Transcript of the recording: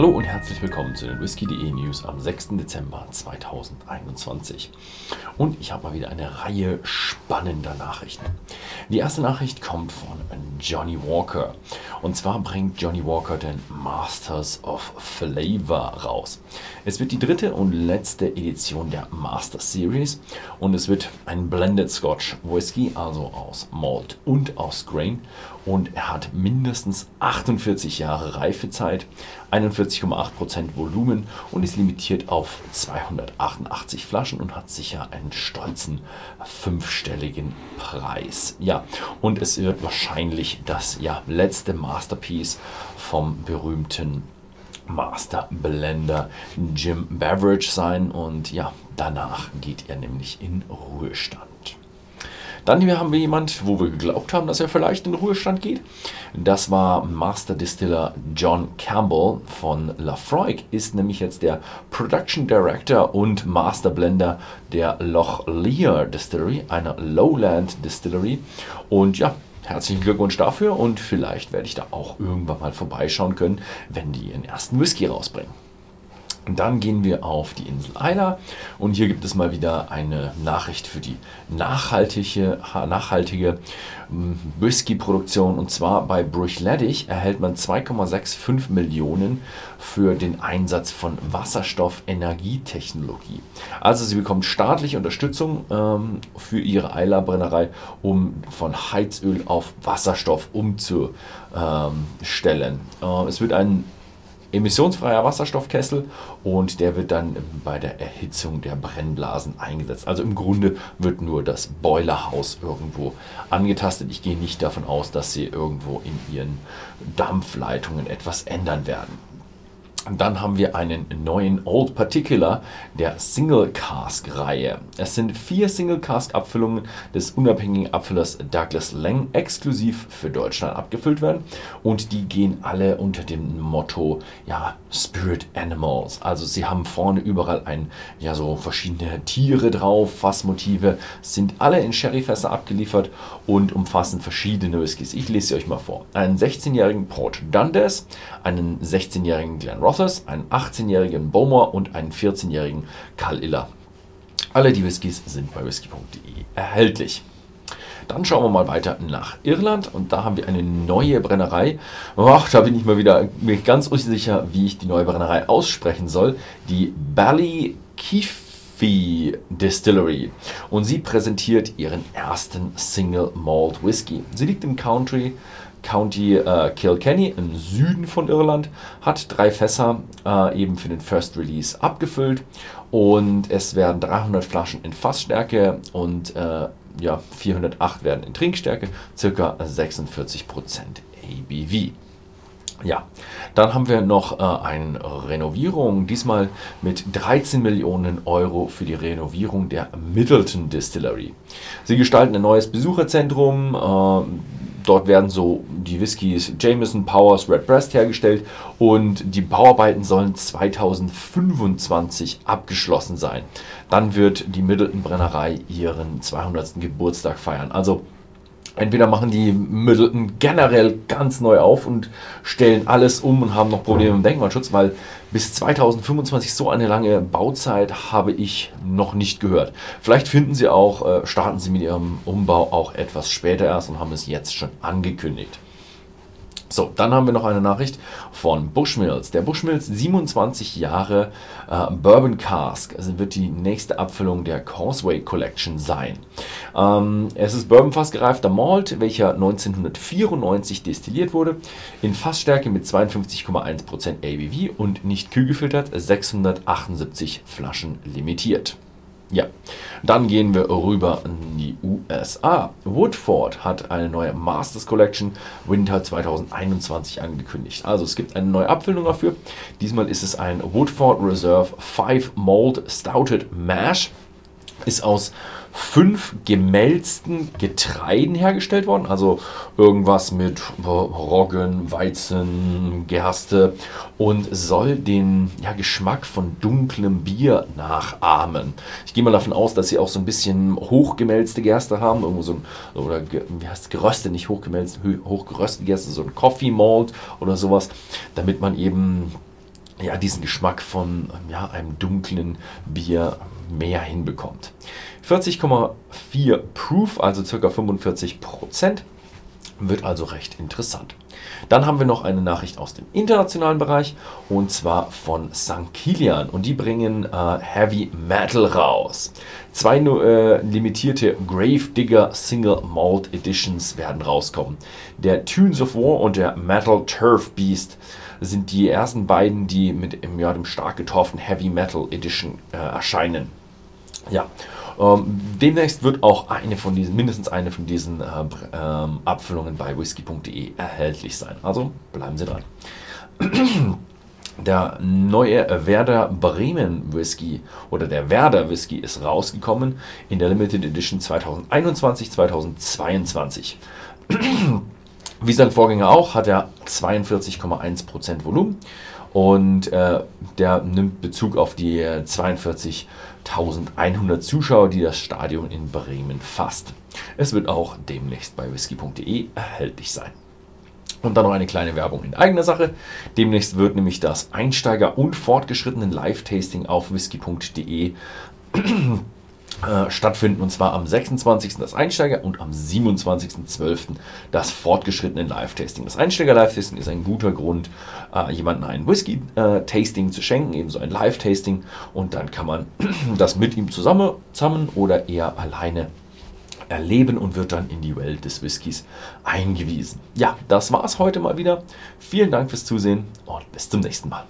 Hallo und herzlich willkommen zu den Whisky.de News am 6. Dezember 2021. Und ich habe mal wieder eine Reihe spannender Nachrichten. Die erste Nachricht kommt von Johnny Walker. Und zwar bringt Johnny Walker den Masters of Flavor raus. Es wird die dritte und letzte Edition der Master Series und es wird ein Blended Scotch Whisky, also aus Malt und aus Grain. Und er hat mindestens 48 Jahre Reifezeit, 41,8% Volumen und ist limitiert auf 288 Flaschen und hat sicher einen stolzen fünfstelligen Preis. Ja, und es wird wahrscheinlich das ja, letzte Masterpiece vom berühmten Master Blender Jim Beverage sein und ja, danach geht er nämlich in Ruhestand. Dann hier haben wir jemand, wo wir geglaubt haben, dass er vielleicht in Ruhestand geht. Das war Master Distiller John Campbell von Lafroig, ist nämlich jetzt der Production Director und Master Blender der Loch Lear Distillery, einer Lowland Distillery. Und ja, Herzlichen Glückwunsch dafür und vielleicht werde ich da auch irgendwann mal vorbeischauen können, wenn die ihren ersten Whisky rausbringen. Und dann gehen wir auf die Insel Isla und hier gibt es mal wieder eine Nachricht für die nachhaltige, nachhaltige hm, Whisky-Produktion. Und zwar bei Bruichladdich erhält man 2,65 Millionen für den Einsatz von Wasserstoffenergietechnologie. Also sie bekommt staatliche Unterstützung ähm, für ihre Isla-Brennerei, um von Heizöl auf Wasserstoff umzustellen. Äh, es wird ein emissionsfreier Wasserstoffkessel und der wird dann bei der Erhitzung der Brennblasen eingesetzt. Also im Grunde wird nur das Boilerhaus irgendwo angetastet. Ich gehe nicht davon aus, dass sie irgendwo in ihren Dampfleitungen etwas ändern werden. Dann haben wir einen neuen Old Particular der Single Cask Reihe. Es sind vier Single Cask Abfüllungen des unabhängigen Abfüllers Douglas Lang exklusiv für Deutschland abgefüllt werden und die gehen alle unter dem Motto ja Spirit Animals. Also sie haben vorne überall ein ja so verschiedene Tiere drauf, Fassmotive, sind alle in Sherryfässer abgeliefert und umfassen verschiedene Whiskys. Ich lese sie euch mal vor. Einen 16-jährigen Port Dundas, einen 16-jährigen Glen Ross Rothers, einen 18-jährigen Bowmer und einen 14-jährigen Karl Iller. Alle die Whiskys sind bei whisky.de erhältlich. Dann schauen wir mal weiter nach Irland und da haben wir eine neue Brennerei. Och, da bin ich mal wieder mir ganz unsicher, wie ich die neue Brennerei aussprechen soll. Die Ballykeefe Distillery. Und sie präsentiert ihren ersten Single Malt Whisky. Sie liegt im Country County äh, Kilkenny im Süden von Irland, hat drei Fässer äh, eben für den First Release abgefüllt und es werden 300 Flaschen in Fassstärke und äh, ja, 408 werden in Trinkstärke, circa 46% ABV. Ja, dann haben wir noch äh, eine Renovierung, diesmal mit 13 Millionen Euro für die Renovierung der Middleton Distillery. Sie gestalten ein neues Besucherzentrum, äh, Dort werden so die Whiskys Jameson, Powers, Redbreast hergestellt und die Bauarbeiten sollen 2025 abgeschlossen sein. Dann wird die Middleton Brennerei ihren 200. Geburtstag feiern. Also Entweder machen die Middleton generell ganz neu auf und stellen alles um und haben noch Probleme im Denkmalschutz, weil bis 2025 so eine lange Bauzeit habe ich noch nicht gehört. Vielleicht finden sie auch, äh, starten sie mit ihrem Umbau auch etwas später erst und haben es jetzt schon angekündigt. So, dann haben wir noch eine Nachricht von Bushmills. Der Bushmills 27 Jahre äh, Bourbon Cask also wird die nächste Abfüllung der Causeway Collection sein. Ähm, es ist Bourbonfass gereifter Malt, welcher 1994 destilliert wurde, in Fassstärke mit 52,1% ABV und nicht kühlgefiltert, 678 Flaschen limitiert. Ja, dann gehen wir rüber in die USA. Woodford hat eine neue Masters Collection Winter 2021 angekündigt. Also es gibt eine neue Abfüllung dafür. Diesmal ist es ein Woodford Reserve 5 Mold Stouted Mash. Ist aus fünf gemälzten Getreiden hergestellt worden. Also irgendwas mit Roggen, Weizen, Gerste und soll den ja, Geschmack von dunklem Bier nachahmen. Ich gehe mal davon aus, dass sie auch so ein bisschen hochgemälzte Gerste haben. Irgendwo so ein, oder wie heißt es, geröstet, nicht hochgemälzt, hochgeröstete Gerste, so ein Coffee Malt oder sowas, damit man eben ja, diesen Geschmack von ja, einem dunklen Bier mehr hinbekommt. 40,4 Proof, also ca. 45 Prozent, wird also recht interessant. Dann haben wir noch eine Nachricht aus dem internationalen Bereich und zwar von St. Kilian und die bringen äh, Heavy Metal raus. Zwei äh, limitierte Gravedigger Single Malt Editions werden rauskommen. Der Tunes of War und der Metal Turf Beast sind die ersten beiden, die mit im, ja, dem stark getorften Heavy Metal Edition äh, erscheinen. Ja, ähm, demnächst wird auch eine von diesen, mindestens eine von diesen äh, ähm, Abfüllungen bei whisky.de erhältlich sein. Also bleiben Sie dran. Der neue Werder Bremen Whisky oder der Werder Whisky ist rausgekommen in der Limited Edition 2021-2022. Wie sein Vorgänger auch, hat er 42,1% Volumen und äh, der nimmt Bezug auf die 42.100 Zuschauer, die das Stadion in Bremen fasst. Es wird auch demnächst bei whisky.de erhältlich sein. Und dann noch eine kleine Werbung in eigener Sache. Demnächst wird nämlich das Einsteiger- und fortgeschrittenen Live-Tasting auf whisky.de äh, stattfinden. Und zwar am 26. das Einsteiger und am 27.12. das fortgeschrittene Live-Tasting. Das Einsteiger-Live-Tasting ist ein guter Grund, äh, jemandem ein Whisky-Tasting zu schenken, ebenso ein Live-Tasting. Und dann kann man das mit ihm zusammen, zusammen oder eher alleine erleben und wird dann in die Welt des Whiskys eingewiesen. Ja, das war es heute mal wieder. Vielen Dank fürs Zusehen und bis zum nächsten Mal.